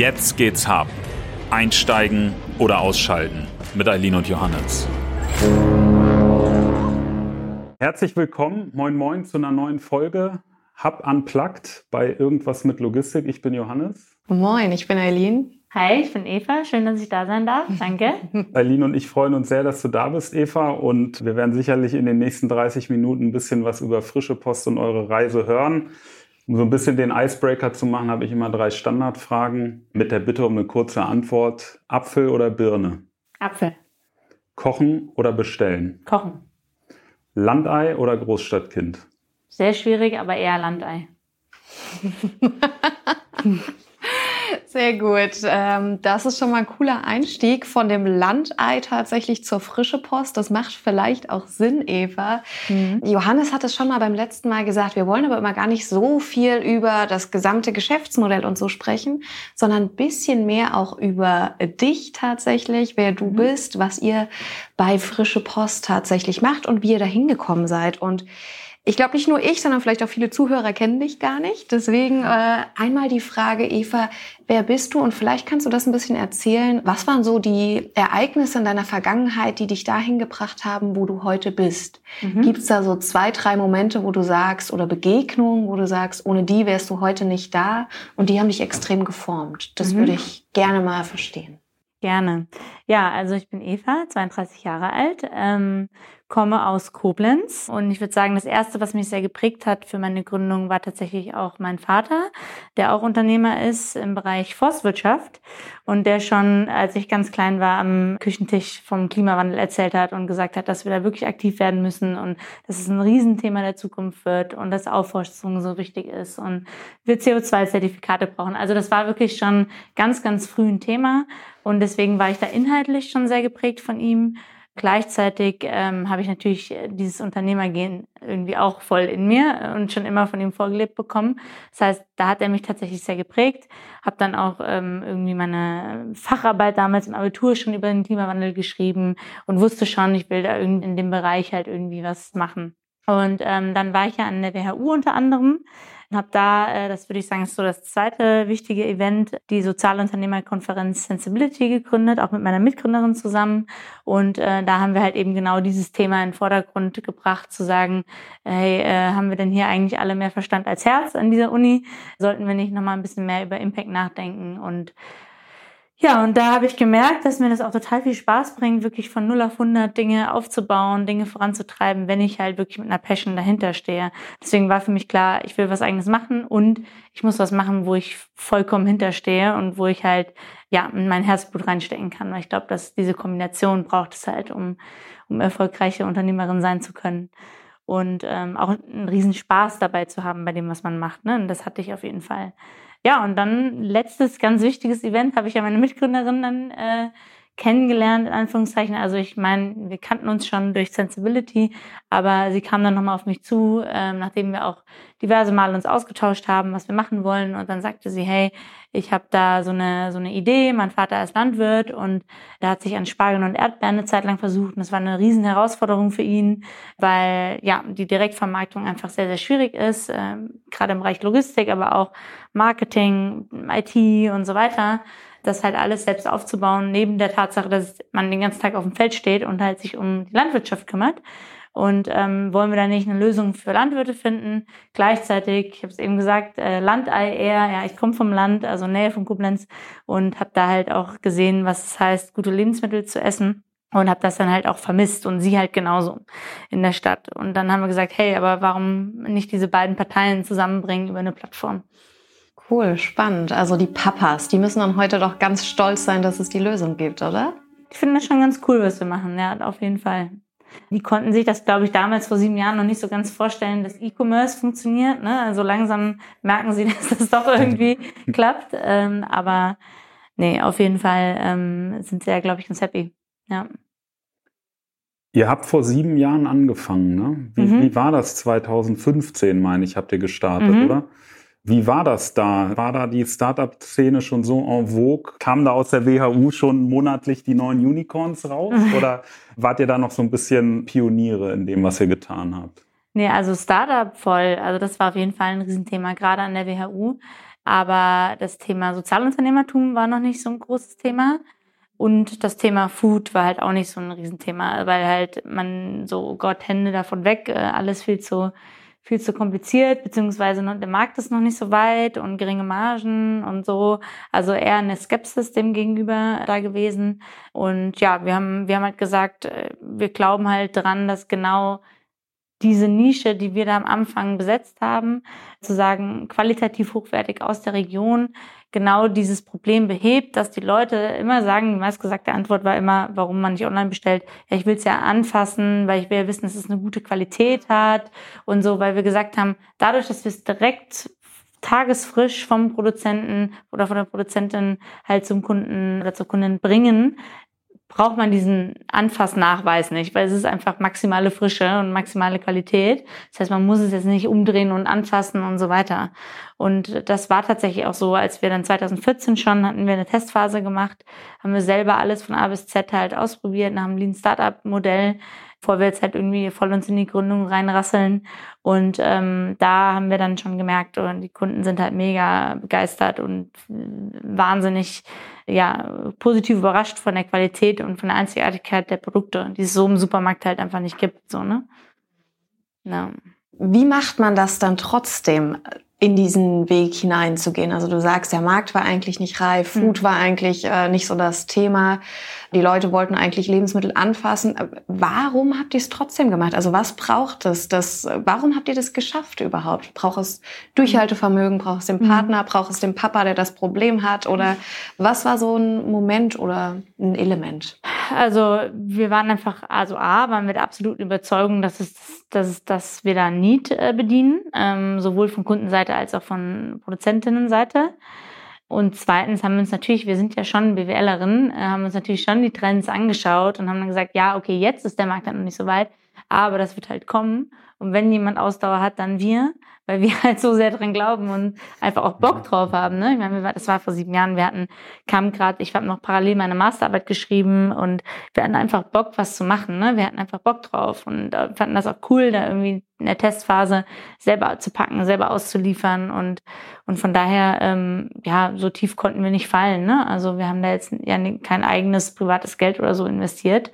Jetzt geht's hart. Einsteigen oder ausschalten mit Eileen und Johannes. Herzlich willkommen, moin moin zu einer neuen Folge Hub Unplugged bei Irgendwas mit Logistik. Ich bin Johannes. Moin, ich bin Eileen. Hi, ich bin Eva. Schön, dass ich da sein darf. Danke. Eileen und ich freuen uns sehr, dass du da bist, Eva. Und wir werden sicherlich in den nächsten 30 Minuten ein bisschen was über frische Post und eure Reise hören. Um so ein bisschen den Icebreaker zu machen, habe ich immer drei Standardfragen mit der Bitte um eine kurze Antwort. Apfel oder Birne? Apfel. Kochen oder bestellen? Kochen. Landei oder Großstadtkind? Sehr schwierig, aber eher Landei. Sehr gut. Ähm, das ist schon mal ein cooler Einstieg von dem Landei tatsächlich zur frische Post. Das macht vielleicht auch Sinn, Eva. Mhm. Johannes hat es schon mal beim letzten Mal gesagt. Wir wollen aber immer gar nicht so viel über das gesamte Geschäftsmodell und so sprechen, sondern ein bisschen mehr auch über dich tatsächlich, wer du mhm. bist, was ihr bei frische Post tatsächlich macht und wie ihr da hingekommen seid. Und ich glaube, nicht nur ich, sondern vielleicht auch viele Zuhörer kennen dich gar nicht. Deswegen äh, einmal die Frage, Eva, wer bist du? Und vielleicht kannst du das ein bisschen erzählen. Was waren so die Ereignisse in deiner Vergangenheit, die dich dahin gebracht haben, wo du heute bist? Mhm. Gibt es da so zwei, drei Momente, wo du sagst, oder Begegnungen, wo du sagst, ohne die wärst du heute nicht da und die haben dich extrem geformt? Das mhm. würde ich gerne mal verstehen. Gerne. Ja, also ich bin Eva, 32 Jahre alt, ähm, komme aus Koblenz und ich würde sagen, das erste, was mich sehr geprägt hat für meine Gründung, war tatsächlich auch mein Vater, der auch Unternehmer ist im Bereich Forstwirtschaft und der schon, als ich ganz klein war, am Küchentisch vom Klimawandel erzählt hat und gesagt hat, dass wir da wirklich aktiv werden müssen und dass es ein Riesenthema der Zukunft wird und dass Aufforstung so wichtig ist und wir CO2-Zertifikate brauchen. Also das war wirklich schon ganz, ganz früh ein Thema und deswegen war ich da inhaltlich schon sehr geprägt von ihm. Gleichzeitig ähm, habe ich natürlich äh, dieses Unternehmergehen irgendwie auch voll in mir und schon immer von ihm vorgelebt bekommen. Das heißt, da hat er mich tatsächlich sehr geprägt. Habe dann auch ähm, irgendwie meine Facharbeit damals im Abitur schon über den Klimawandel geschrieben und wusste schon, ich will da irgendwie in dem Bereich halt irgendwie was machen. Und ähm, dann war ich ja an der WHU unter anderem und habe da, äh, das würde ich sagen, ist so das zweite wichtige Event, die Sozialunternehmerkonferenz Sensibility gegründet, auch mit meiner Mitgründerin zusammen. Und äh, da haben wir halt eben genau dieses Thema in den Vordergrund gebracht, zu sagen, hey, äh, haben wir denn hier eigentlich alle mehr Verstand als Herz an dieser Uni? Sollten wir nicht nochmal ein bisschen mehr über Impact nachdenken und ja, und da habe ich gemerkt, dass mir das auch total viel Spaß bringt, wirklich von 0 auf 100 Dinge aufzubauen, Dinge voranzutreiben, wenn ich halt wirklich mit einer Passion dahinter stehe. Deswegen war für mich klar, ich will was eigenes machen und ich muss was machen, wo ich vollkommen hinterstehe und wo ich halt, ja, mein Herzblut reinstecken kann. Weil ich glaube, dass diese Kombination braucht es halt, um, um erfolgreiche Unternehmerin sein zu können. Und ähm, auch einen riesen Spaß dabei zu haben bei dem, was man macht. Ne? Und das hatte ich auf jeden Fall. Ja, und dann letztes ganz wichtiges Event habe ich ja meine Mitgründerin dann äh, kennengelernt, in Anführungszeichen. Also ich meine, wir kannten uns schon durch Sensibility, aber sie kam dann nochmal auf mich zu, ähm, nachdem wir auch diverse Male uns ausgetauscht haben, was wir machen wollen. Und dann sagte sie, hey, ich habe da so eine, so eine Idee, mein Vater ist Landwirt und er hat sich an Spargel und Erdbeeren eine Zeit lang versucht. Und das war eine riesen Herausforderung für ihn, weil ja die Direktvermarktung einfach sehr, sehr schwierig ist, ähm, gerade im Bereich Logistik, aber auch Marketing, IT und so weiter das halt alles selbst aufzubauen, neben der Tatsache, dass man den ganzen Tag auf dem Feld steht und halt sich um die Landwirtschaft kümmert. Und ähm, wollen wir da nicht eine Lösung für Landwirte finden? Gleichzeitig, ich habe es eben gesagt, äh, Landei eher, ja, ich komme vom Land, also Nähe von Koblenz und habe da halt auch gesehen, was es heißt, gute Lebensmittel zu essen und habe das dann halt auch vermisst und sie halt genauso in der Stadt. Und dann haben wir gesagt, hey, aber warum nicht diese beiden Parteien zusammenbringen über eine Plattform? Cool, spannend. Also die Papas, die müssen dann heute doch ganz stolz sein, dass es die Lösung gibt, oder? Ich finde das schon ganz cool, was wir machen, ja, auf jeden Fall. Die konnten sich das, glaube ich, damals vor sieben Jahren noch nicht so ganz vorstellen, dass E-Commerce funktioniert. Ne? Also langsam merken sie, dass das doch irgendwie klappt. Ähm, aber nee, auf jeden Fall ähm, sind sie ja, glaube ich, ganz happy. Ja. Ihr habt vor sieben Jahren angefangen, ne? Wie, mhm. wie war das 2015, meine ich, habt ihr gestartet, mhm. oder? Wie war das da? War da die Startup-Szene schon so en vogue? Kamen da aus der WHU schon monatlich die neuen Unicorns raus? Oder wart ihr da noch so ein bisschen Pioniere in dem, was ihr getan habt? Nee, also Startup voll. Also das war auf jeden Fall ein Riesenthema, gerade an der WHU. Aber das Thema Sozialunternehmertum war noch nicht so ein großes Thema. Und das Thema Food war halt auch nicht so ein Riesenthema, weil halt man so, oh Gott, Hände davon weg, äh, alles viel zu, viel zu kompliziert, beziehungsweise der Markt ist noch nicht so weit und geringe Margen und so. Also eher eine Skepsis dem gegenüber da gewesen. Und ja, wir haben, wir haben halt gesagt, äh, wir glauben halt dran, dass genau diese Nische, die wir da am Anfang besetzt haben, zu sagen, qualitativ hochwertig aus der Region, genau dieses Problem behebt, dass die Leute immer sagen, die meistgesagte Antwort war immer, warum man nicht online bestellt, ja, ich will es ja anfassen, weil ich will ja wissen, dass es eine gute Qualität hat und so, weil wir gesagt haben, dadurch, dass wir es direkt tagesfrisch vom Produzenten oder von der Produzentin halt zum Kunden oder zur Kundin bringen, braucht man diesen Anfassnachweis nicht, weil es ist einfach maximale Frische und maximale Qualität. Das heißt, man muss es jetzt nicht umdrehen und anfassen und so weiter. Und das war tatsächlich auch so, als wir dann 2014 schon hatten wir eine Testphase gemacht, haben wir selber alles von A bis Z halt ausprobiert nach einem Lean Startup Modell bevor wir jetzt halt irgendwie voll uns in die Gründung reinrasseln. Und ähm, da haben wir dann schon gemerkt, und oh, die Kunden sind halt mega begeistert und wahnsinnig ja, positiv überrascht von der Qualität und von der Einzigartigkeit der Produkte, die es so im Supermarkt halt einfach nicht gibt. So, ne? Ja. Wie macht man das dann trotzdem? In diesen Weg hineinzugehen. Also du sagst, der Markt war eigentlich nicht reif, Food hm. war eigentlich äh, nicht so das Thema. Die Leute wollten eigentlich Lebensmittel anfassen. Äh, warum habt ihr es trotzdem gemacht? Also was braucht es? Das, warum habt ihr das geschafft überhaupt? Braucht es Durchhaltevermögen? Braucht es den hm. Partner? Braucht es den Papa, der das Problem hat? Oder was war so ein Moment oder ein Element? Also wir waren einfach, also A, waren wir der absoluten Überzeugung, dass es, dass dass wir da Need äh, bedienen, ähm, sowohl von Kundenseite Seite als auch von Produzentinnenseite. Und zweitens haben wir uns natürlich, wir sind ja schon BWLerinnen, äh, haben uns natürlich schon die Trends angeschaut und haben dann gesagt, ja, okay, jetzt ist der Markt halt noch nicht so weit, aber das wird halt kommen. Und wenn jemand Ausdauer hat, dann wir weil wir halt so sehr dran glauben und einfach auch Bock drauf haben. Ne? Ich meine, das war vor sieben Jahren, wir hatten, kam gerade, ich habe noch parallel meine Masterarbeit geschrieben und wir hatten einfach Bock, was zu machen. Ne? Wir hatten einfach Bock drauf und äh, fanden das auch cool, da irgendwie in der Testphase selber zu packen, selber auszuliefern und und von daher ähm, ja so tief konnten wir nicht fallen. Ne? Also wir haben da jetzt ja kein eigenes privates Geld oder so investiert,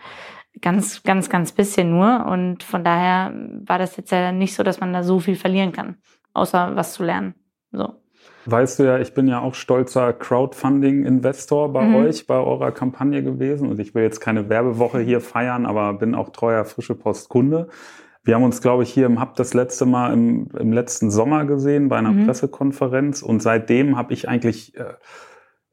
ganz, ganz, ganz bisschen nur. Und von daher war das jetzt ja nicht so, dass man da so viel verlieren kann, außer was zu lernen. So. Weißt du ja, ich bin ja auch stolzer Crowdfunding-Investor bei mhm. euch, bei eurer Kampagne gewesen. Und ich will jetzt keine Werbewoche hier feiern, aber bin auch treuer frische Post-Kunde. Wir haben uns, glaube ich, hier im Hub das letzte Mal im, im letzten Sommer gesehen bei einer mhm. Pressekonferenz. Und seitdem habe ich eigentlich äh,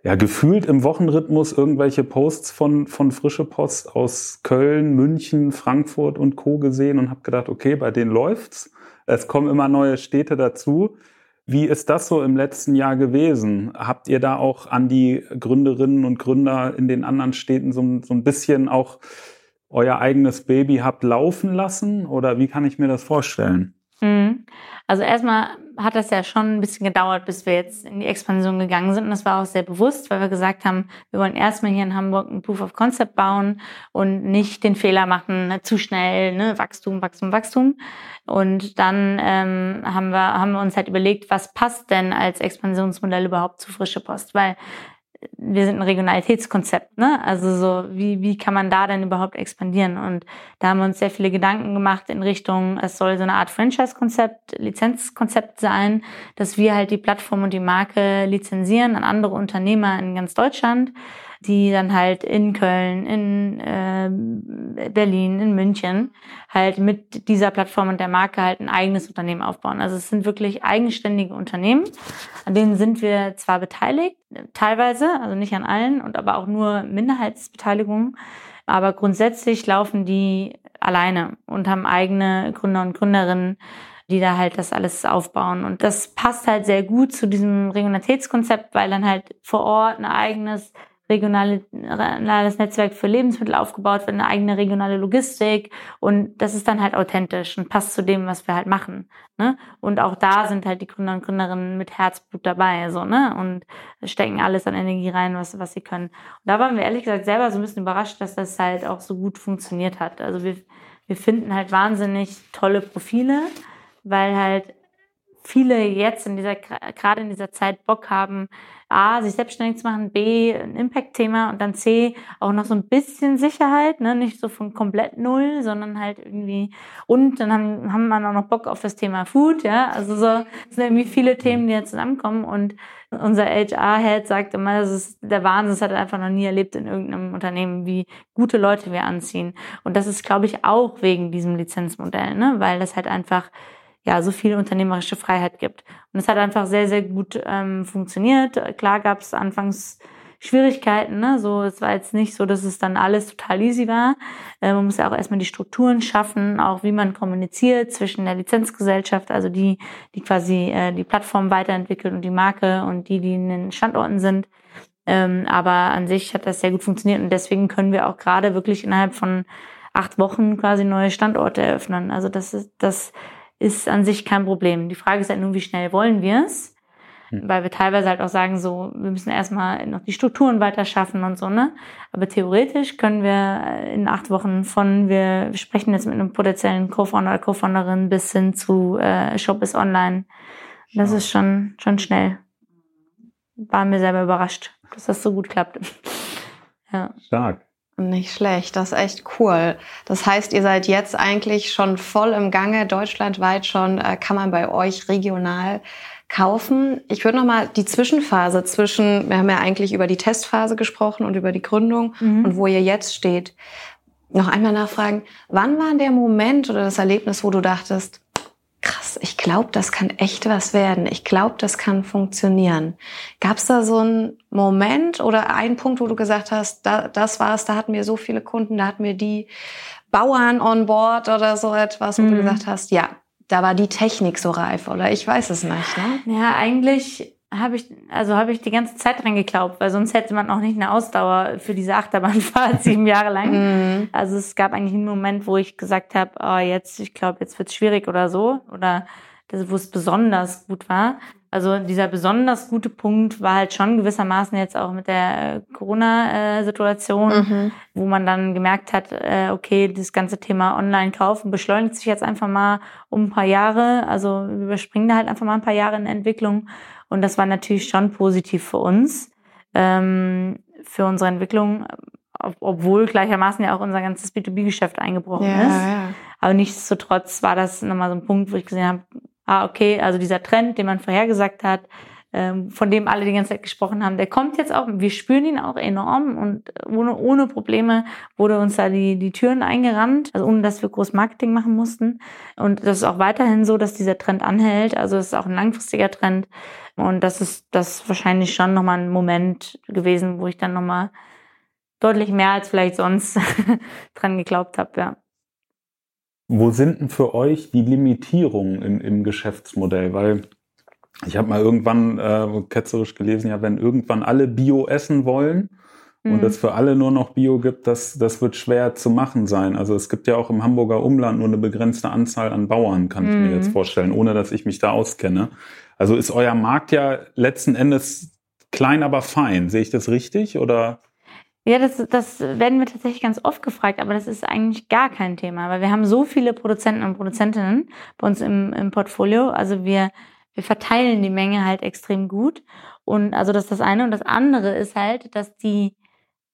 ja, gefühlt im Wochenrhythmus irgendwelche Posts von, von Frische Post aus Köln, München, Frankfurt und Co. gesehen und habe gedacht, okay, bei denen läuft's. Es kommen immer neue Städte dazu. Wie ist das so im letzten Jahr gewesen? Habt ihr da auch an die Gründerinnen und Gründer in den anderen Städten so, so ein bisschen auch euer eigenes Baby habt laufen lassen? Oder wie kann ich mir das vorstellen? Mhm. Also erstmal hat das ja schon ein bisschen gedauert, bis wir jetzt in die Expansion gegangen sind. Und das war auch sehr bewusst, weil wir gesagt haben, wir wollen erstmal hier in Hamburg ein Proof of Concept bauen und nicht den Fehler machen, ne, zu schnell, ne, Wachstum, Wachstum, Wachstum. Und dann ähm, haben, wir, haben wir uns halt überlegt, was passt denn als Expansionsmodell überhaupt zu frische Post? Weil wir sind ein Regionalitätskonzept, ne? Also so, wie, wie kann man da denn überhaupt expandieren? Und da haben wir uns sehr viele Gedanken gemacht in Richtung, es soll so eine Art Franchise-Konzept, Lizenzkonzept sein, dass wir halt die Plattform und die Marke lizenzieren an andere Unternehmer in ganz Deutschland die dann halt in Köln, in äh, Berlin, in München halt mit dieser Plattform und der Marke halt ein eigenes Unternehmen aufbauen. Also es sind wirklich eigenständige Unternehmen, an denen sind wir zwar beteiligt, teilweise, also nicht an allen und aber auch nur Minderheitsbeteiligung, aber grundsätzlich laufen die alleine und haben eigene Gründer und Gründerinnen, die da halt das alles aufbauen. Und das passt halt sehr gut zu diesem Regionalitätskonzept, weil dann halt vor Ort ein eigenes regionales Netzwerk für Lebensmittel aufgebaut wird, eine eigene regionale Logistik und das ist dann halt authentisch und passt zu dem, was wir halt machen. Ne? Und auch da sind halt die Gründer und Gründerinnen mit Herzblut dabei, so, ne? Und stecken alles an Energie rein, was, was sie können. Und da waren wir ehrlich gesagt selber so ein bisschen überrascht, dass das halt auch so gut funktioniert hat. Also wir, wir finden halt wahnsinnig tolle Profile, weil halt viele jetzt in dieser, gerade in dieser Zeit Bock haben, A, sich selbstständig zu machen, B, ein Impact-Thema und dann C, auch noch so ein bisschen Sicherheit, ne? nicht so von komplett null, sondern halt irgendwie, und dann haben, haben wir auch noch Bock auf das Thema Food, ja, also so, es sind irgendwie viele Themen, die jetzt zusammenkommen und unser HR-Head sagt immer, das ist der Wahnsinn, das hat er einfach noch nie erlebt in irgendeinem Unternehmen, wie gute Leute wir anziehen. Und das ist, glaube ich, auch wegen diesem Lizenzmodell, ne? weil das halt einfach ja so viel unternehmerische Freiheit gibt. Und es hat einfach sehr, sehr gut ähm, funktioniert. Klar gab es anfangs Schwierigkeiten, ne? So, es war jetzt nicht so, dass es dann alles total easy war. Äh, man muss ja auch erstmal die Strukturen schaffen, auch wie man kommuniziert zwischen der Lizenzgesellschaft, also die, die quasi äh, die Plattform weiterentwickelt und die Marke und die, die in den Standorten sind. Ähm, aber an sich hat das sehr gut funktioniert und deswegen können wir auch gerade wirklich innerhalb von acht Wochen quasi neue Standorte eröffnen. Also das ist, das ist an sich kein Problem. Die Frage ist halt nur, wie schnell wollen wir es? Hm. Weil wir teilweise halt auch sagen, so, wir müssen erstmal noch die Strukturen weiter schaffen und so, ne? Aber theoretisch können wir in acht Wochen von, wir sprechen jetzt mit einem potenziellen Co-Founder oder Co-Founderin bis hin zu äh, Shop ist online. Das ja. ist schon, schon schnell. War mir selber überrascht, dass das so gut klappt. ja. Stark. Nicht schlecht, das ist echt cool. Das heißt, ihr seid jetzt eigentlich schon voll im Gange, deutschlandweit schon, äh, kann man bei euch regional kaufen. Ich würde noch mal die Zwischenphase zwischen, wir haben ja eigentlich über die Testphase gesprochen und über die Gründung mhm. und wo ihr jetzt steht, noch einmal nachfragen, wann war der Moment oder das Erlebnis, wo du dachtest, krass, ich glaube, das kann echt was werden. Ich glaube, das kann funktionieren. Gab es da so einen Moment oder einen Punkt, wo du gesagt hast, da, das war's, da hatten wir so viele Kunden, da hatten wir die Bauern on board oder so etwas, wo mhm. du gesagt hast, ja, da war die Technik so reif oder ich weiß es nicht. Ne? Ja, eigentlich habe ich, also habe ich die ganze Zeit dran geglaubt, weil sonst hätte man auch nicht eine Ausdauer für diese Achterbahnfahrt sieben Jahre lang. Mhm. Also es gab eigentlich einen Moment, wo ich gesagt habe, oh, jetzt, ich glaube, jetzt wird's schwierig oder so. Oder wo es besonders gut war. Also dieser besonders gute Punkt war halt schon gewissermaßen jetzt auch mit der äh, Corona-Situation, mhm. wo man dann gemerkt hat, äh, okay, das ganze Thema Online-Kaufen beschleunigt sich jetzt einfach mal um ein paar Jahre. Also wir überspringen da halt einfach mal ein paar Jahre in der Entwicklung. Und das war natürlich schon positiv für uns, ähm, für unsere Entwicklung, obwohl gleichermaßen ja auch unser ganzes B2B-Geschäft eingebrochen ja, ist. Ja. Aber nichtsdestotrotz war das nochmal so ein Punkt, wo ich gesehen habe, ah, okay, also dieser Trend, den man vorhergesagt hat, ähm, von dem alle die ganze Zeit gesprochen haben, der kommt jetzt auch. Wir spüren ihn auch enorm und ohne, ohne Probleme wurde uns da die, die Türen eingerannt, also ohne dass wir groß Marketing machen mussten. Und das ist auch weiterhin so, dass dieser Trend anhält. Also es ist auch ein langfristiger Trend. Und das ist das wahrscheinlich schon nochmal ein Moment gewesen, wo ich dann nochmal deutlich mehr als vielleicht sonst dran geglaubt habe, ja. Wo sind denn für euch die Limitierungen im, im Geschäftsmodell? Weil ich habe mal irgendwann äh, ketzerisch gelesen, ja, wenn irgendwann alle Bio essen wollen mhm. und es für alle nur noch Bio gibt, das, das wird schwer zu machen sein. Also es gibt ja auch im Hamburger Umland nur eine begrenzte Anzahl an Bauern, kann ich mhm. mir jetzt vorstellen, ohne dass ich mich da auskenne. Also ist euer Markt ja letzten Endes klein, aber fein. Sehe ich das richtig oder? Ja, das, das werden wir tatsächlich ganz oft gefragt, aber das ist eigentlich gar kein Thema, weil wir haben so viele Produzenten und Produzentinnen bei uns im, im Portfolio. Also wir, wir verteilen die Menge halt extrem gut. Und also das ist das eine. Und das andere ist halt, dass die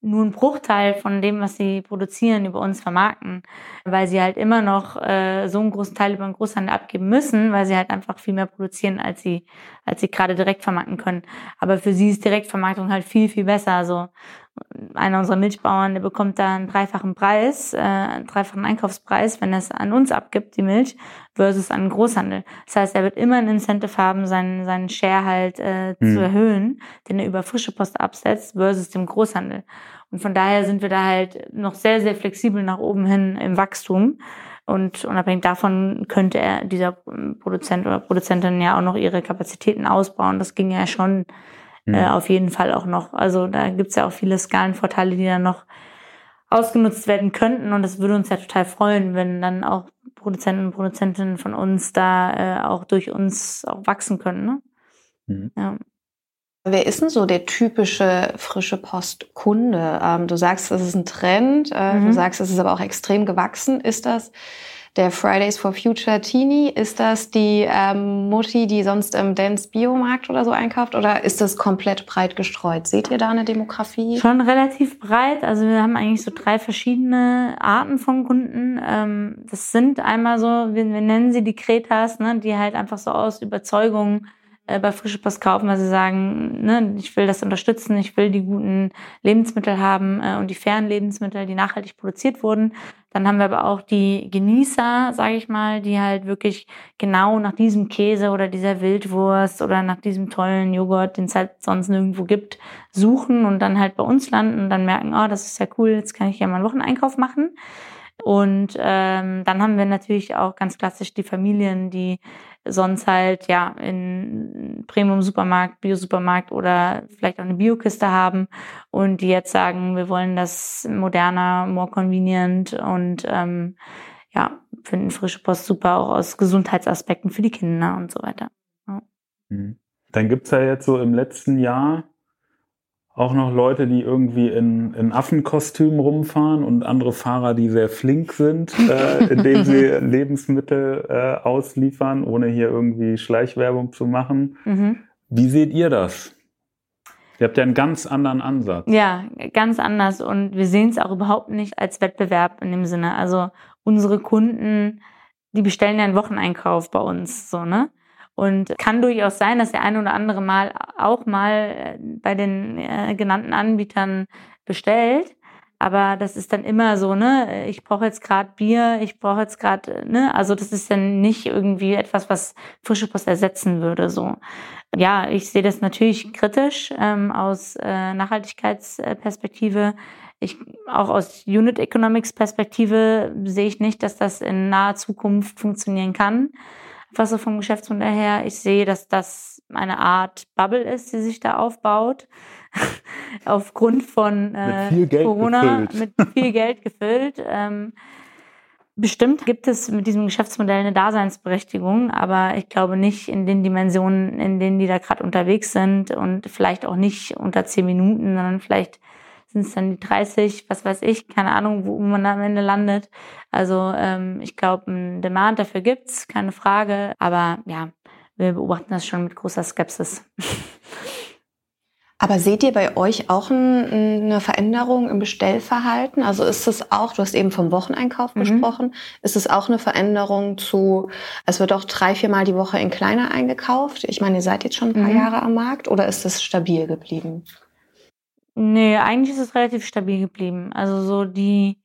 nur einen Bruchteil von dem, was sie produzieren, über uns vermarkten, weil sie halt immer noch äh, so einen großen Teil über den Großhandel abgeben müssen, weil sie halt einfach viel mehr produzieren, als sie, als sie gerade direkt vermarkten können. Aber für sie ist Direktvermarktung halt viel, viel besser. Also einer unserer Milchbauern, der bekommt da einen dreifachen Preis, äh, einen dreifachen Einkaufspreis, wenn er es an uns abgibt, die Milch, versus an den Großhandel. Das heißt, er wird immer ein Incentive haben, seinen, seinen Share halt äh, hm. zu erhöhen, den er über frische Post absetzt, versus dem Großhandel. Und von daher sind wir da halt noch sehr, sehr flexibel nach oben hin im Wachstum. Und unabhängig davon könnte er, dieser Produzent oder Produzentin ja auch noch ihre Kapazitäten ausbauen. Das ging ja schon mhm. äh, auf jeden Fall auch noch. Also da gibt's ja auch viele Skalenvorteile, die dann noch ausgenutzt werden könnten. Und das würde uns ja total freuen, wenn dann auch Produzenten und Produzentinnen von uns da äh, auch durch uns auch wachsen können. Ne? Mhm. Ja. Wer ist denn so der typische frische Postkunde? Ähm, du sagst, das ist ein Trend. Äh, mhm. Du sagst, es ist aber auch extrem gewachsen. Ist das der Fridays for Future Teenie? Ist das die ähm, Mutti, die sonst im Dance Biomarkt oder so einkauft? Oder ist das komplett breit gestreut? Seht ihr da eine Demografie? Schon relativ breit. Also wir haben eigentlich so drei verschiedene Arten von Kunden. Ähm, das sind einmal so, wir, wir nennen sie die Kretas, ne, die halt einfach so aus Überzeugung bei Frische Post kaufen, weil sie sagen, ne, ich will das unterstützen, ich will die guten Lebensmittel haben äh, und die fairen Lebensmittel, die nachhaltig produziert wurden. Dann haben wir aber auch die Genießer, sage ich mal, die halt wirklich genau nach diesem Käse oder dieser Wildwurst oder nach diesem tollen Joghurt, den es halt sonst nirgendwo gibt, suchen und dann halt bei uns landen und dann merken, oh, das ist ja cool, jetzt kann ich ja mal einen Wocheneinkauf machen. Und ähm, dann haben wir natürlich auch ganz klassisch die Familien, die sonst halt ja in Premium-Supermarkt, Bio-Supermarkt oder vielleicht auch eine Biokiste haben und die jetzt sagen, wir wollen das moderner, more convenient und ähm, ja, finden frische Post super auch aus Gesundheitsaspekten für die Kinder und so weiter. Ja. Mhm. Dann gibt's ja jetzt so im letzten Jahr auch noch Leute, die irgendwie in, in Affenkostümen rumfahren und andere Fahrer, die sehr flink sind, äh, indem sie Lebensmittel äh, ausliefern, ohne hier irgendwie Schleichwerbung zu machen. Mhm. Wie seht ihr das? Ihr habt ja einen ganz anderen Ansatz. Ja, ganz anders. Und wir sehen es auch überhaupt nicht als Wettbewerb in dem Sinne. Also unsere Kunden, die bestellen ja einen Wocheneinkauf bei uns, so, ne? Und kann durchaus sein, dass der eine oder andere mal auch mal äh, bei den äh, genannten Anbietern bestellt. Aber das ist dann immer so, ne, ich brauche jetzt gerade Bier, ich brauche jetzt gerade, ne, also das ist dann nicht irgendwie etwas, was frische Post ersetzen würde. So. Ja, ich sehe das natürlich kritisch ähm, aus äh, Nachhaltigkeitsperspektive. Ich, auch aus Unit Economics Perspektive sehe ich nicht, dass das in naher Zukunft funktionieren kann was so vom Geschäftsmodell her. Ich sehe, dass das eine Art Bubble ist, die sich da aufbaut. Aufgrund von äh, mit Corona gefüllt. mit viel Geld gefüllt. Ähm, bestimmt gibt es mit diesem Geschäftsmodell eine Daseinsberechtigung, aber ich glaube nicht in den Dimensionen, in denen die da gerade unterwegs sind und vielleicht auch nicht unter zehn Minuten, sondern vielleicht sind es dann die 30, was weiß ich, keine Ahnung, wo man am Ende landet. Also ähm, ich glaube, ein Demand dafür gibt's, keine Frage. Aber ja, wir beobachten das schon mit großer Skepsis. Aber seht ihr bei euch auch ein, eine Veränderung im Bestellverhalten? Also ist es auch, du hast eben vom Wocheneinkauf mhm. gesprochen, ist es auch eine Veränderung zu, es wird auch drei, viermal die Woche in kleiner eingekauft? Ich meine, ihr seid jetzt schon ein paar mhm. Jahre am Markt oder ist es stabil geblieben? Nee, eigentlich ist es relativ stabil geblieben. Also so die,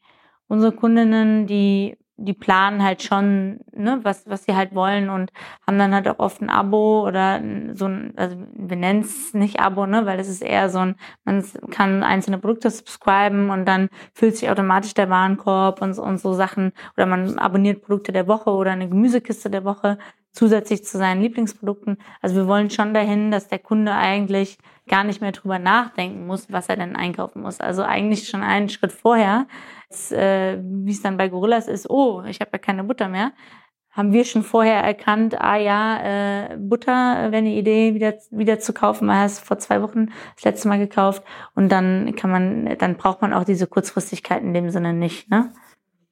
unsere Kundinnen, die, die planen halt schon, ne, was, was sie halt wollen und haben dann halt auch oft ein Abo oder so ein, also wir nennen es nicht Abo, ne, weil es ist eher so ein, man kann einzelne Produkte subscriben und dann füllt sich automatisch der Warenkorb und, und so Sachen oder man abonniert Produkte der Woche oder eine Gemüsekiste der Woche zusätzlich zu seinen Lieblingsprodukten. Also wir wollen schon dahin, dass der Kunde eigentlich gar nicht mehr drüber nachdenken muss, was er denn einkaufen muss. Also eigentlich schon einen Schritt vorher, äh, wie es dann bei Gorillas ist, oh, ich habe ja keine Butter mehr, haben wir schon vorher erkannt, ah ja, äh, Butter wäre eine Idee, wieder, wieder zu kaufen. Hat es vor zwei Wochen das letzte Mal gekauft und dann kann man, dann braucht man auch diese Kurzfristigkeit in dem Sinne nicht. Ne?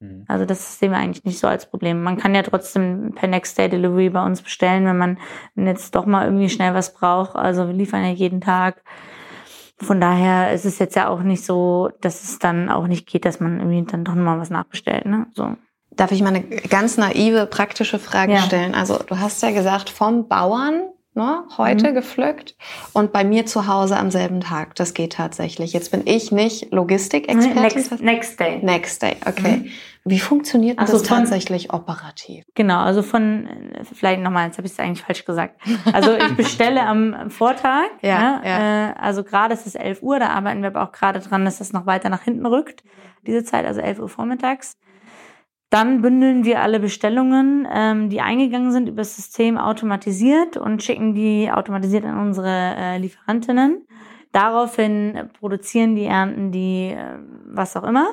Mhm. Also das sehen wir eigentlich nicht so als Problem. Man kann ja trotzdem per Next Day Delivery bei uns bestellen, wenn man jetzt doch mal irgendwie schnell was braucht. Also wir liefern ja jeden Tag. Von daher ist es jetzt ja auch nicht so, dass es dann auch nicht geht, dass man irgendwie dann doch nochmal was nachbestellt. Ne? So. Darf ich mal eine ganz naive, praktische Frage ja. stellen? Also du hast ja gesagt, vom Bauern ne, heute mhm. gepflückt und bei mir zu Hause am selben Tag. Das geht tatsächlich. Jetzt bin ich nicht Logistikexpertin. Next, next Day. Next Day, okay. Mhm. Wie funktioniert also das tatsächlich operativ? Genau, also von, vielleicht nochmal, jetzt habe ich es eigentlich falsch gesagt. Also ich bestelle am Vortag, ja, ne, ja. Äh, also gerade ist es 11 Uhr, da arbeiten wir aber auch gerade dran, dass das noch weiter nach hinten rückt, diese Zeit, also 11 Uhr vormittags. Dann bündeln wir alle Bestellungen, ähm, die eingegangen sind, über das System automatisiert und schicken die automatisiert an unsere äh, Lieferantinnen. Daraufhin produzieren die Ernten die, äh, was auch immer,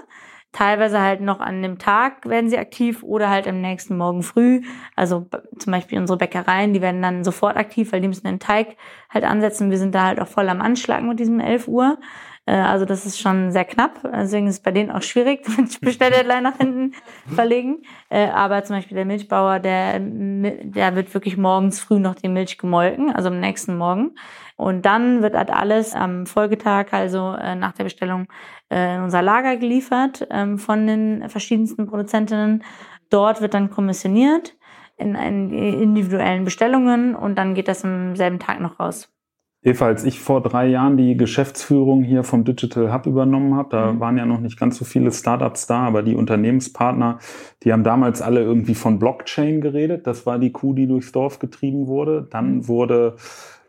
Teilweise halt noch an dem Tag werden sie aktiv oder halt am nächsten Morgen früh. Also zum Beispiel unsere Bäckereien, die werden dann sofort aktiv, weil die müssen den Teig halt ansetzen. Wir sind da halt auch voll am Anschlag mit diesem 11 Uhr. Äh, also das ist schon sehr knapp. Deswegen ist es bei denen auch schwierig, die Bestelldeadline nach hinten verlegen. Äh, aber zum Beispiel der Milchbauer, der, der wird wirklich morgens früh noch die Milch gemolken, also am nächsten Morgen. Und dann wird halt alles am Folgetag, also äh, nach der Bestellung, in unser Lager geliefert ähm, von den verschiedensten Produzentinnen. Dort wird dann kommissioniert in individuellen Bestellungen und dann geht das am selben Tag noch raus. Eva, als ich vor drei Jahren die Geschäftsführung hier vom Digital Hub übernommen habe, da mhm. waren ja noch nicht ganz so viele Startups da, aber die Unternehmenspartner, die haben damals alle irgendwie von Blockchain geredet. Das war die Kuh, die durchs Dorf getrieben wurde. Dann mhm. wurde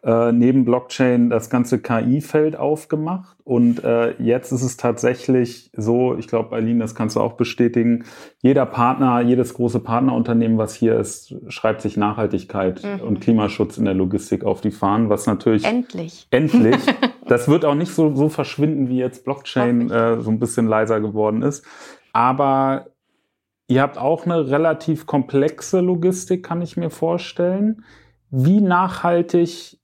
äh, neben Blockchain das ganze KI-Feld aufgemacht. Und äh, jetzt ist es tatsächlich so, ich glaube, Eileen, das kannst du auch bestätigen, jeder Partner, jedes große Partnerunternehmen, was hier ist, schreibt sich Nachhaltigkeit mhm. und Klimaschutz in der Logistik auf die Fahnen, was natürlich... Endlich. Endlich. das wird auch nicht so, so verschwinden, wie jetzt Blockchain äh, so ein bisschen leiser geworden ist. Aber ihr habt auch eine relativ komplexe Logistik, kann ich mir vorstellen. Wie nachhaltig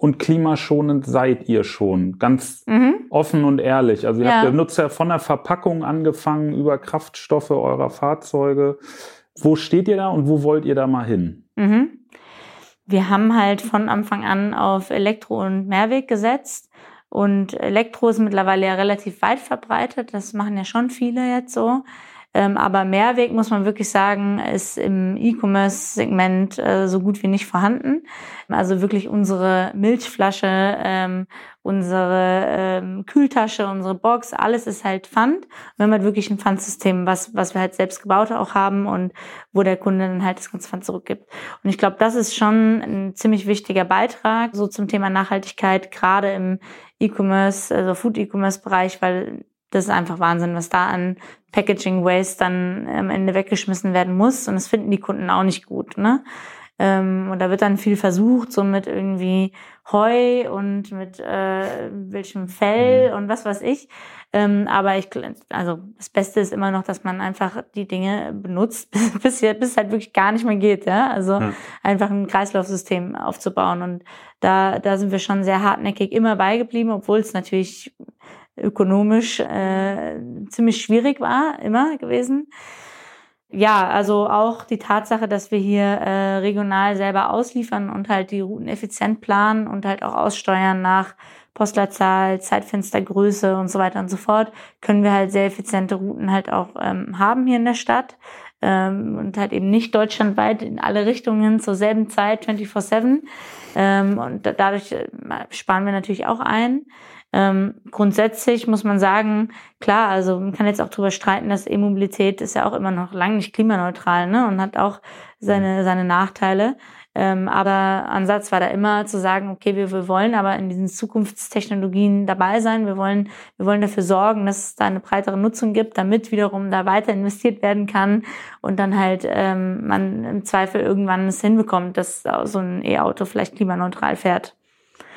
und klimaschonend seid ihr schon? Ganz mhm. offen und ehrlich. Also ihr ja. habt ihr nutzt ja von der Verpackung angefangen über Kraftstoffe eurer Fahrzeuge. Wo steht ihr da und wo wollt ihr da mal hin? Mhm. Wir haben halt von Anfang an auf Elektro und Mehrweg gesetzt. Und Elektro ist mittlerweile ja relativ weit verbreitet. Das machen ja schon viele jetzt so. Ähm, aber Mehrweg, muss man wirklich sagen, ist im E-Commerce-Segment äh, so gut wie nicht vorhanden. Also wirklich unsere Milchflasche, ähm, unsere ähm, Kühltasche, unsere Box, alles ist halt Pfand. wir haben halt wirklich ein Pfandsystem, was, was wir halt selbst gebaut auch haben und wo der Kunde dann halt das ganze Pfand zurückgibt. Und ich glaube, das ist schon ein ziemlich wichtiger Beitrag so zum Thema Nachhaltigkeit, gerade im E-Commerce, also Food-E-Commerce-Bereich, weil das ist einfach Wahnsinn, was da an Packaging Waste dann am Ende weggeschmissen werden muss. Und das finden die Kunden auch nicht gut. Ne? Ähm, und da wird dann viel versucht, so mit irgendwie Heu und mit äh, welchem Fell mhm. und was weiß ich. Ähm, aber ich, also das Beste ist immer noch, dass man einfach die Dinge benutzt, bis, bis es halt wirklich gar nicht mehr geht. Ja? Also ja. einfach ein Kreislaufsystem aufzubauen. Und da, da sind wir schon sehr hartnäckig immer beigeblieben, obwohl es natürlich ökonomisch äh, ziemlich schwierig war, immer gewesen. Ja, also auch die Tatsache, dass wir hier äh, regional selber ausliefern und halt die Routen effizient planen und halt auch aussteuern nach Postleitzahl, Zeitfenstergröße und so weiter und so fort, können wir halt sehr effiziente Routen halt auch ähm, haben hier in der Stadt ähm, und halt eben nicht deutschlandweit in alle Richtungen zur selben Zeit 24/7 ähm, und dadurch äh, sparen wir natürlich auch ein. Ähm, grundsätzlich muss man sagen, klar, also man kann jetzt auch drüber streiten, dass E-Mobilität ist ja auch immer noch lange nicht klimaneutral ne, und hat auch seine, seine Nachteile. Ähm, aber Ansatz war da immer zu sagen, okay, wir, wir wollen aber in diesen Zukunftstechnologien dabei sein. Wir wollen, wir wollen dafür sorgen, dass es da eine breitere Nutzung gibt, damit wiederum da weiter investiert werden kann und dann halt ähm, man im Zweifel irgendwann es hinbekommt, dass so ein E-Auto vielleicht klimaneutral fährt.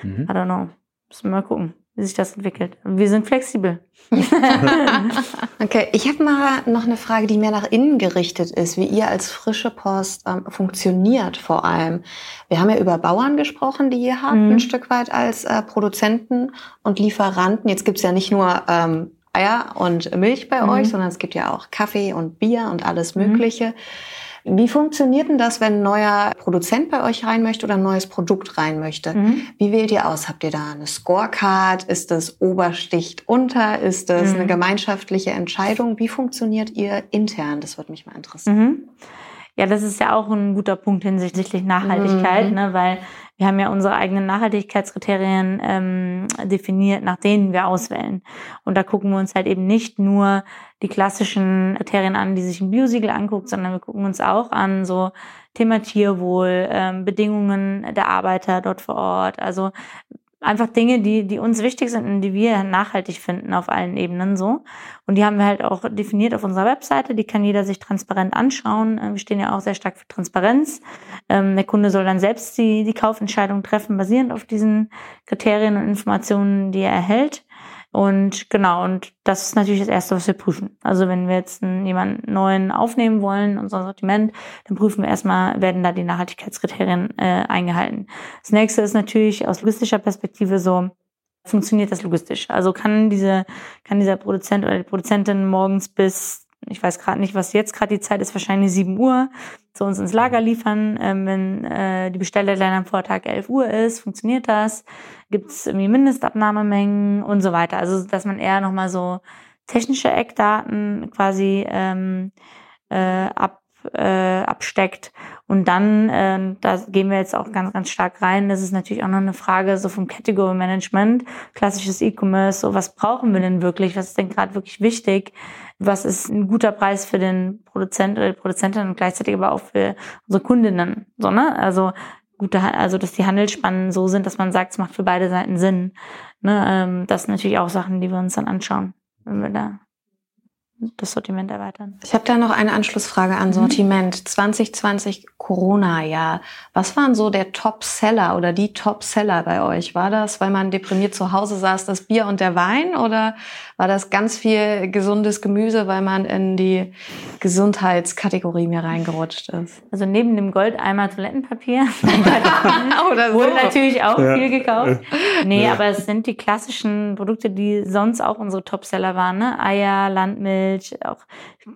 Mhm. I don't know. Müssen wir mal gucken wie sich das entwickelt. Wir sind flexibel. okay, ich habe mal noch eine Frage, die mehr nach innen gerichtet ist, wie ihr als frische Post ähm, funktioniert vor allem. Wir haben ja über Bauern gesprochen, die ihr habt, mhm. ein Stück weit als äh, Produzenten und Lieferanten. Jetzt gibt's ja nicht nur ähm, Eier und Milch bei mhm. euch, sondern es gibt ja auch Kaffee und Bier und alles mhm. Mögliche. Mhm. Wie funktioniert denn das, wenn ein neuer Produzent bei euch rein möchte oder ein neues Produkt rein möchte? Mhm. Wie wählt ihr aus? Habt ihr da eine Scorecard? Ist das Obersticht unter? Ist das mhm. eine gemeinschaftliche Entscheidung? Wie funktioniert ihr intern? Das würde mich mal interessieren. Mhm. Ja, das ist ja auch ein guter Punkt hinsichtlich Nachhaltigkeit, mhm. ne, weil wir haben ja unsere eigenen Nachhaltigkeitskriterien ähm, definiert, nach denen wir auswählen. Und da gucken wir uns halt eben nicht nur die klassischen Kriterien an, die sich ein Biosiegel anguckt, sondern wir gucken uns auch an so Thema Tierwohl, ähm, Bedingungen der Arbeiter dort vor Ort. Also einfach Dinge, die, die uns wichtig sind und die wir nachhaltig finden auf allen Ebenen so. Und die haben wir halt auch definiert auf unserer Webseite. Die kann jeder sich transparent anschauen. Äh, wir stehen ja auch sehr stark für Transparenz. Ähm, der Kunde soll dann selbst die, die Kaufentscheidung treffen, basierend auf diesen Kriterien und Informationen, die er erhält. Und genau, und das ist natürlich das Erste, was wir prüfen. Also wenn wir jetzt einen, jemanden neuen aufnehmen wollen, unser Sortiment, dann prüfen wir erstmal, werden da die Nachhaltigkeitskriterien äh, eingehalten. Das nächste ist natürlich aus logistischer Perspektive so, funktioniert das logistisch? Also kann diese, kann dieser Produzent oder die Produzentin morgens bis, ich weiß gerade nicht, was jetzt gerade die Zeit ist, wahrscheinlich 7 Uhr, zu uns ins Lager liefern, ähm, wenn äh, die Bestelldeadline am Vortag 11 Uhr ist, funktioniert das? Gibt es irgendwie Mindestabnahmemengen und so weiter? Also dass man eher nochmal so technische Eckdaten quasi ähm, äh, ab äh, absteckt. Und dann, äh, da gehen wir jetzt auch ganz, ganz stark rein. Das ist natürlich auch noch eine Frage so vom Category Management, klassisches E-Commerce. So, was brauchen wir denn wirklich? Was ist denn gerade wirklich wichtig? Was ist ein guter Preis für den Produzent oder die Produzentin und gleichzeitig aber auch für unsere Kundinnen? So, ne? Also gute, also dass die Handelsspannen so sind, dass man sagt, es macht für beide Seiten Sinn. Ne? Ähm, das sind natürlich auch Sachen, die wir uns dann anschauen, wenn wir da das Sortiment erweitern. Ich habe da noch eine Anschlussfrage an mhm. Sortiment. Mhm. 2020 Corona-Jahr. Was waren so der Top-Seller oder die Top-Seller bei euch? War das, weil man deprimiert zu Hause saß, das Bier und der Wein? Oder war das ganz viel gesundes Gemüse, weil man in die Gesundheitskategorie mehr reingerutscht ist? Also neben dem Goldeimer Toilettenpapier oder so. wurde natürlich auch ja. viel gekauft. Nee, ja. aber es sind die klassischen Produkte, die sonst auch unsere Top-Seller waren. Ne? Eier, Landmilch, auch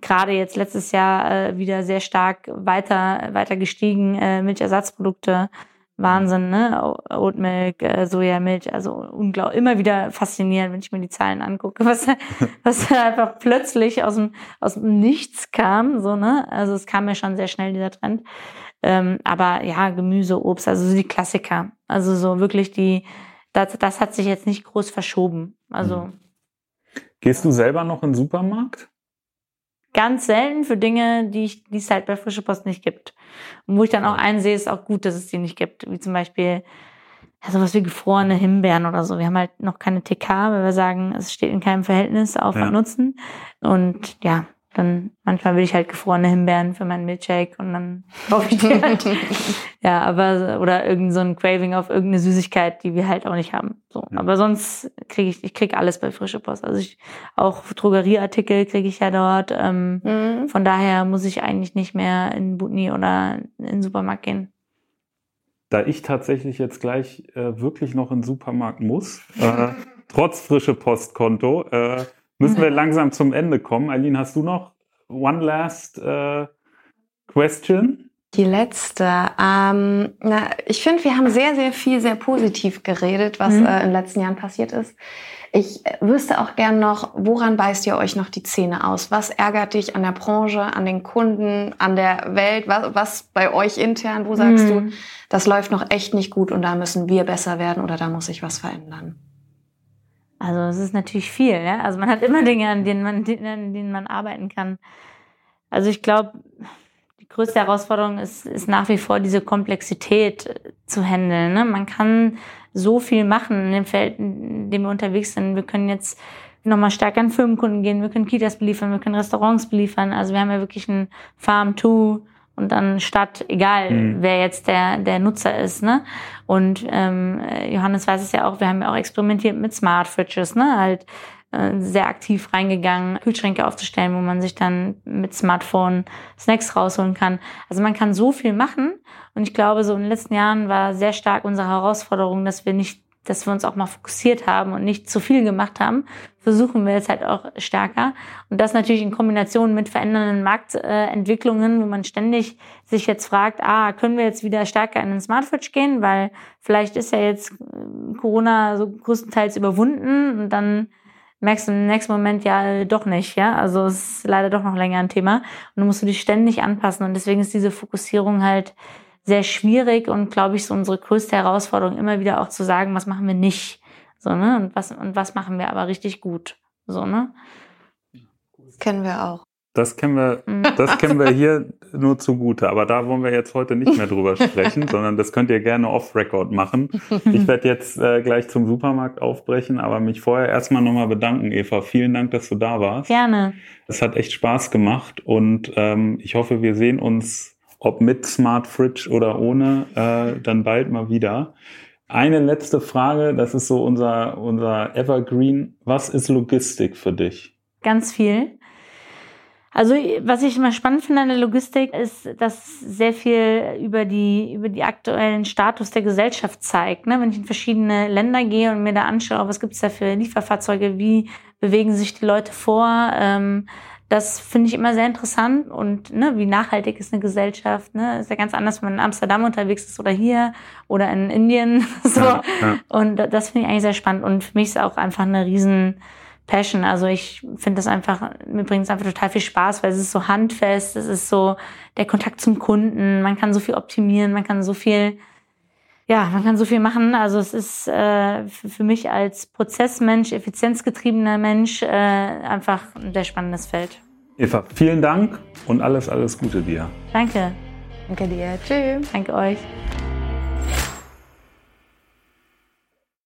gerade jetzt letztes Jahr äh, wieder sehr stark weiter, weiter gestiegen, äh, Milchersatzprodukte. Wahnsinn, ne? Oatmilk, äh, Sojamilch, also unglaublich, immer wieder faszinierend, wenn ich mir die Zahlen angucke, was, was einfach plötzlich aus dem, aus dem Nichts kam, so, ne? Also es kam mir schon sehr schnell, dieser Trend. Ähm, aber ja, Gemüse, Obst, also so die Klassiker. Also so wirklich die, das, das hat sich jetzt nicht groß verschoben. Also. Mhm. Gehst du selber noch in den Supermarkt? ganz selten für Dinge, die, ich, die es halt bei Frische Post nicht gibt. Und wo ich dann auch einsehe, ist auch gut, dass es die nicht gibt. Wie zum Beispiel ja, sowas wie gefrorene Himbeeren oder so. Wir haben halt noch keine TK, weil wir sagen, es steht in keinem Verhältnis auf ja. Nutzen. Und ja, dann manchmal will ich halt gefrorene Himbeeren für meinen Milkshake und dann kaufe ich die halt. ja, aber oder irgend so ein Craving auf irgendeine Süßigkeit, die wir halt auch nicht haben. So, ja. aber sonst kriege ich ich krieg alles bei frische Post. Also ich auch Drogerieartikel kriege ich ja dort. Ähm, mhm. Von daher muss ich eigentlich nicht mehr in Butni oder in den Supermarkt gehen. Da ich tatsächlich jetzt gleich äh, wirklich noch in den Supermarkt muss, äh, trotz frische Postkonto, äh, müssen wir langsam zum Ende kommen. Eileen, hast du noch one last uh, question? Die letzte. Ähm, na, ich finde, wir haben sehr, sehr viel, sehr positiv geredet, was mhm. äh, in den letzten Jahren passiert ist. Ich äh, wüsste auch gern noch, woran beißt ihr euch noch die Zähne aus? Was ärgert dich an der Branche, an den Kunden, an der Welt? Was, was bei euch intern? Wo sagst mhm. du, das läuft noch echt nicht gut und da müssen wir besser werden oder da muss sich was verändern? Also es ist natürlich viel, ja. Also man hat immer Dinge, an denen man, an denen man arbeiten kann. Also ich glaube, die größte Herausforderung ist, ist nach wie vor diese Komplexität äh, zu handeln. Ne? Man kann so viel machen in dem Feld, in dem wir unterwegs sind. Wir können jetzt nochmal stärker an Firmenkunden gehen, wir können Kitas beliefern, wir können Restaurants beliefern. Also wir haben ja wirklich ein Farm-to und dann statt, egal mhm. wer jetzt der, der Nutzer ist. Ne? Und ähm, Johannes weiß es ja auch, wir haben ja auch experimentiert mit Smart Fridges, ne? halt äh, sehr aktiv reingegangen, Kühlschränke aufzustellen, wo man sich dann mit Smartphone Snacks rausholen kann. Also man kann so viel machen und ich glaube, so in den letzten Jahren war sehr stark unsere Herausforderung, dass wir nicht dass wir uns auch mal fokussiert haben und nicht zu viel gemacht haben, versuchen wir jetzt halt auch stärker. Und das natürlich in Kombination mit verändernden Marktentwicklungen, wo man ständig sich jetzt fragt, ah, können wir jetzt wieder stärker in den Smartwatch gehen, weil vielleicht ist ja jetzt äh, Corona so größtenteils überwunden und dann merkst du im nächsten Moment ja doch nicht, ja. Also es ist leider doch noch länger ein Thema. Und dann musst du dich ständig anpassen. Und deswegen ist diese Fokussierung halt sehr schwierig und glaube ich so unsere größte Herausforderung immer wieder auch zu sagen, was machen wir nicht, so ne und was und was machen wir aber richtig gut, so ne. Das kennen wir auch. Das kennen wir, mhm. das kennen wir hier nur zugute. Aber da wollen wir jetzt heute nicht mehr drüber sprechen, sondern das könnt ihr gerne off-Record machen. Ich werde jetzt äh, gleich zum Supermarkt aufbrechen, aber mich vorher erstmal nochmal bedanken, Eva. Vielen Dank, dass du da warst. Gerne. Es hat echt Spaß gemacht und ähm, ich hoffe, wir sehen uns ob mit Smart Fridge oder ohne, äh, dann bald mal wieder. Eine letzte Frage, das ist so unser, unser Evergreen. Was ist Logistik für dich? Ganz viel. Also was ich immer spannend finde an der Logistik ist, dass sehr viel über die über die aktuellen Status der Gesellschaft zeigt. Ne? Wenn ich in verschiedene Länder gehe und mir da anschaue, was gibt es da für Lieferfahrzeuge, wie bewegen sich die Leute vor, ähm, das finde ich immer sehr interessant und ne, wie nachhaltig ist eine Gesellschaft. Ne? Ist ja ganz anders, wenn man in Amsterdam unterwegs ist oder hier oder in Indien. so. Ja, ja. Und das finde ich eigentlich sehr spannend. Und für mich ist auch einfach eine riesen Passion. Also ich finde das einfach, mir bringt es einfach total viel Spaß, weil es ist so handfest, es ist so der Kontakt zum Kunden, man kann so viel optimieren, man kann so viel, ja, man kann so viel machen. Also es ist äh, für mich als Prozessmensch, effizienzgetriebener Mensch äh, einfach ein sehr spannendes Feld. Eva, vielen Dank und alles, alles Gute dir. Danke. Danke dir. Tschüss. Danke euch.